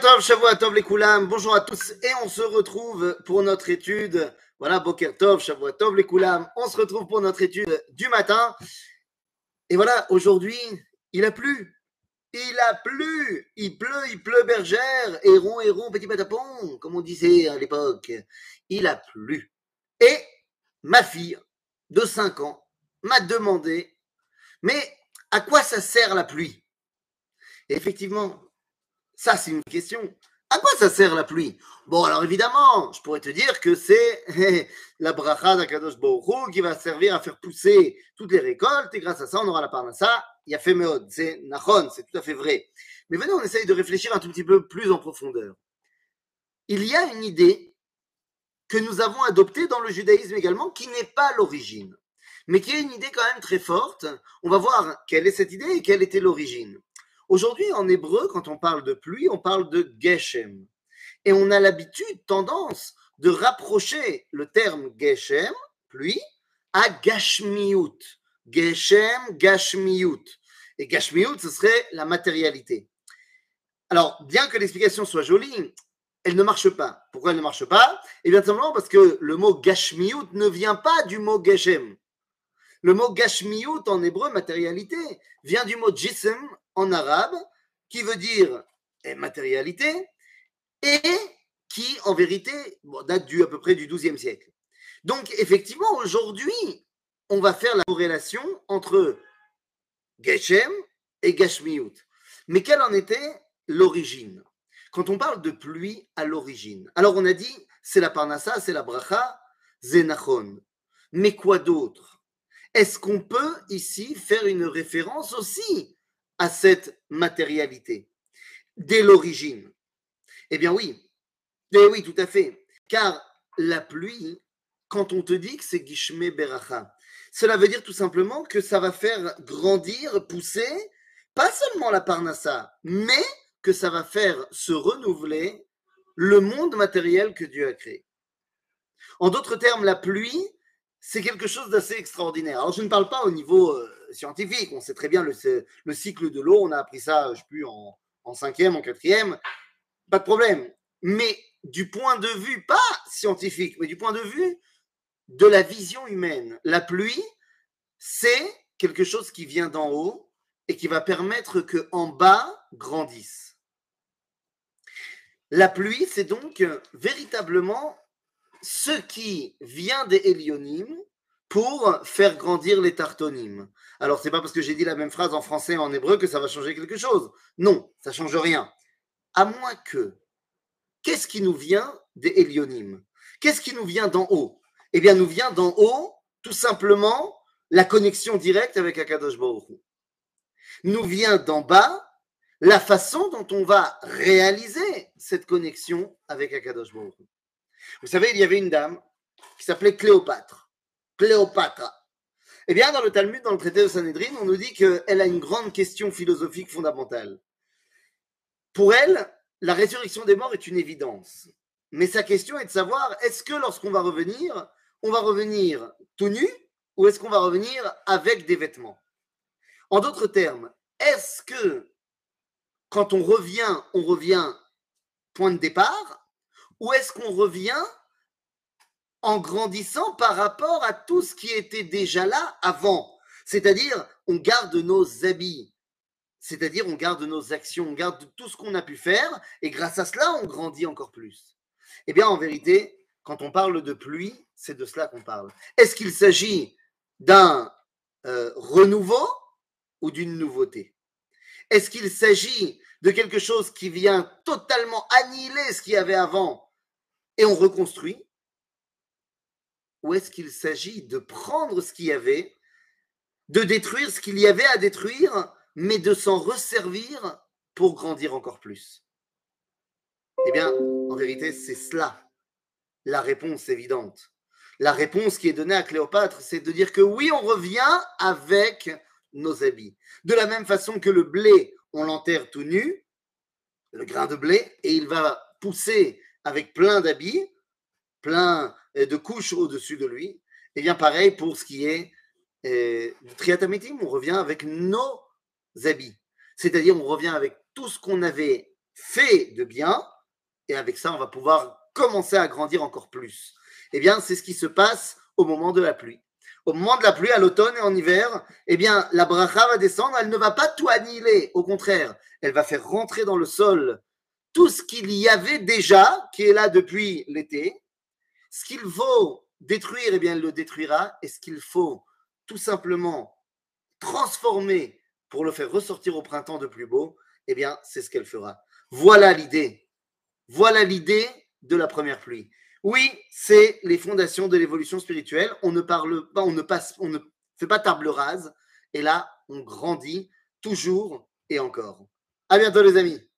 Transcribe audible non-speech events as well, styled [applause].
Tov, Shavua Tov les Koulam, bonjour à tous et on se retrouve pour notre étude. Voilà, Boker Tov, Shavua Tov les Koulam, on se retrouve pour notre étude du matin. Et voilà, aujourd'hui, il a plu. Il a plu. Il pleut, il pleut bergère, héron, héron, petit patapon, comme on disait à l'époque. Il a plu. Et ma fille de 5 ans m'a demandé, mais à quoi ça sert la pluie? Et effectivement, ça, c'est une question. À quoi ça sert la pluie? Bon, alors évidemment, je pourrais te dire que c'est [laughs] la bracha d'Akadosh Baruch qui va servir à faire pousser toutes les récoltes et grâce à ça, on aura la parnassa. Il y a c'est nachon, c'est tout à fait vrai. Mais venez, on essaye de réfléchir un tout petit peu plus en profondeur. Il y a une idée que nous avons adoptée dans le judaïsme également, qui n'est pas l'origine, mais qui est une idée quand même très forte. On va voir quelle est cette idée et quelle était l'origine. Aujourd'hui, en hébreu, quand on parle de pluie, on parle de geshem. Et on a l'habitude, tendance, de rapprocher le terme geshem, pluie, à gashmiut. Geshem, gashmiut. Et gashmiut, ce serait la matérialité. Alors, bien que l'explication soit jolie, elle ne marche pas. Pourquoi elle ne marche pas? Eh bien, simplement parce que le mot gashmiut ne vient pas du mot geshem. Le mot gashmiut en hébreu, matérialité, vient du mot jism en arabe, qui veut dire eh, matérialité, et qui, en vérité, date du, à peu près du XIIe siècle. Donc, effectivement, aujourd'hui, on va faire la corrélation entre Geshem et Gashmiut. Mais quelle en était l'origine? Quand on parle de pluie à l'origine, alors on a dit, c'est la Parnassa, c'est la Bracha, Zenachon. Mais quoi d'autre? Est-ce qu'on peut ici faire une référence aussi à cette matérialité dès l'origine Eh bien oui, eh oui, tout à fait. Car la pluie, quand on te dit que c'est Gishme Beracha, cela veut dire tout simplement que ça va faire grandir, pousser, pas seulement la Parnassa, mais que ça va faire se renouveler le monde matériel que Dieu a créé. En d'autres termes, la pluie, c'est quelque chose d'assez extraordinaire. Alors, je ne parle pas au niveau euh, scientifique. On sait très bien le, le cycle de l'eau. On a appris ça, je plus, en, en cinquième, en quatrième. Pas de problème. Mais du point de vue, pas scientifique, mais du point de vue de la vision humaine, la pluie, c'est quelque chose qui vient d'en haut et qui va permettre que en bas grandisse. La pluie, c'est donc véritablement ce qui vient des hélionymes pour faire grandir les tartonymes. Alors, c'est pas parce que j'ai dit la même phrase en français et en hébreu que ça va changer quelque chose. Non, ça change rien. À moins que, qu'est-ce qui nous vient des hélionymes? Qu'est-ce qui nous vient d'en haut? Eh bien, nous vient d'en haut, tout simplement, la connexion directe avec Akadosh Baruch Nous vient d'en bas la façon dont on va réaliser cette connexion avec Akadosh Baruch Vous savez, il y avait une dame qui s'appelait Cléopâtre. Cléopâtre. Eh bien, dans le Talmud, dans le traité de Sanhedrin, on nous dit qu'elle a une grande question philosophique fondamentale. Pour elle, la résurrection des morts est une évidence. Mais sa question est de savoir, est-ce que lorsqu'on va revenir, on va revenir tout nu ou est-ce qu'on va revenir avec des vêtements? En d'autres termes, est-ce que quand on revient, on revient point de départ ou est-ce qu'on revient en grandissant par rapport à tout ce qui était déjà là avant. C'est-à-dire, on garde nos habits, c'est-à-dire on garde nos actions, on garde tout ce qu'on a pu faire, et grâce à cela, on grandit encore plus. Eh bien, en vérité, quand on parle de pluie, c'est de cela qu'on parle. Est-ce qu'il s'agit d'un euh, renouveau ou d'une nouveauté? Est-ce qu'il s'agit de quelque chose qui vient totalement annihiler ce qu'il y avait avant et on reconstruit? Ou est-ce qu'il s'agit de prendre ce qu'il y avait, de détruire ce qu'il y avait à détruire, mais de s'en resservir pour grandir encore plus Eh bien, en vérité, c'est cela la réponse évidente. La réponse qui est donnée à Cléopâtre, c'est de dire que oui, on revient avec nos habits. De la même façon que le blé, on l'enterre tout nu, le grain de blé, et il va pousser avec plein d'habits, plein de couches au-dessus de lui. Et eh bien pareil pour ce qui est euh, du triatamitim, on revient avec nos habits. C'est-à-dire on revient avec tout ce qu'on avait fait de bien, et avec ça, on va pouvoir commencer à grandir encore plus. Eh bien, c'est ce qui se passe au moment de la pluie. Au moment de la pluie, à l'automne et en hiver, eh bien, la bracha va descendre, elle ne va pas tout annihiler, au contraire, elle va faire rentrer dans le sol tout ce qu'il y avait déjà, qui est là depuis l'été. Ce qu'il faut détruire, eh bien, le détruira, et ce qu'il faut tout simplement transformer pour le faire ressortir au printemps de plus beau, eh bien, c'est ce qu'elle fera. Voilà l'idée. Voilà l'idée de la première pluie. Oui, c'est les fondations de l'évolution spirituelle. On ne parle pas, on ne passe, on ne fait pas table rase. Et là, on grandit toujours et encore. À bientôt, les amis.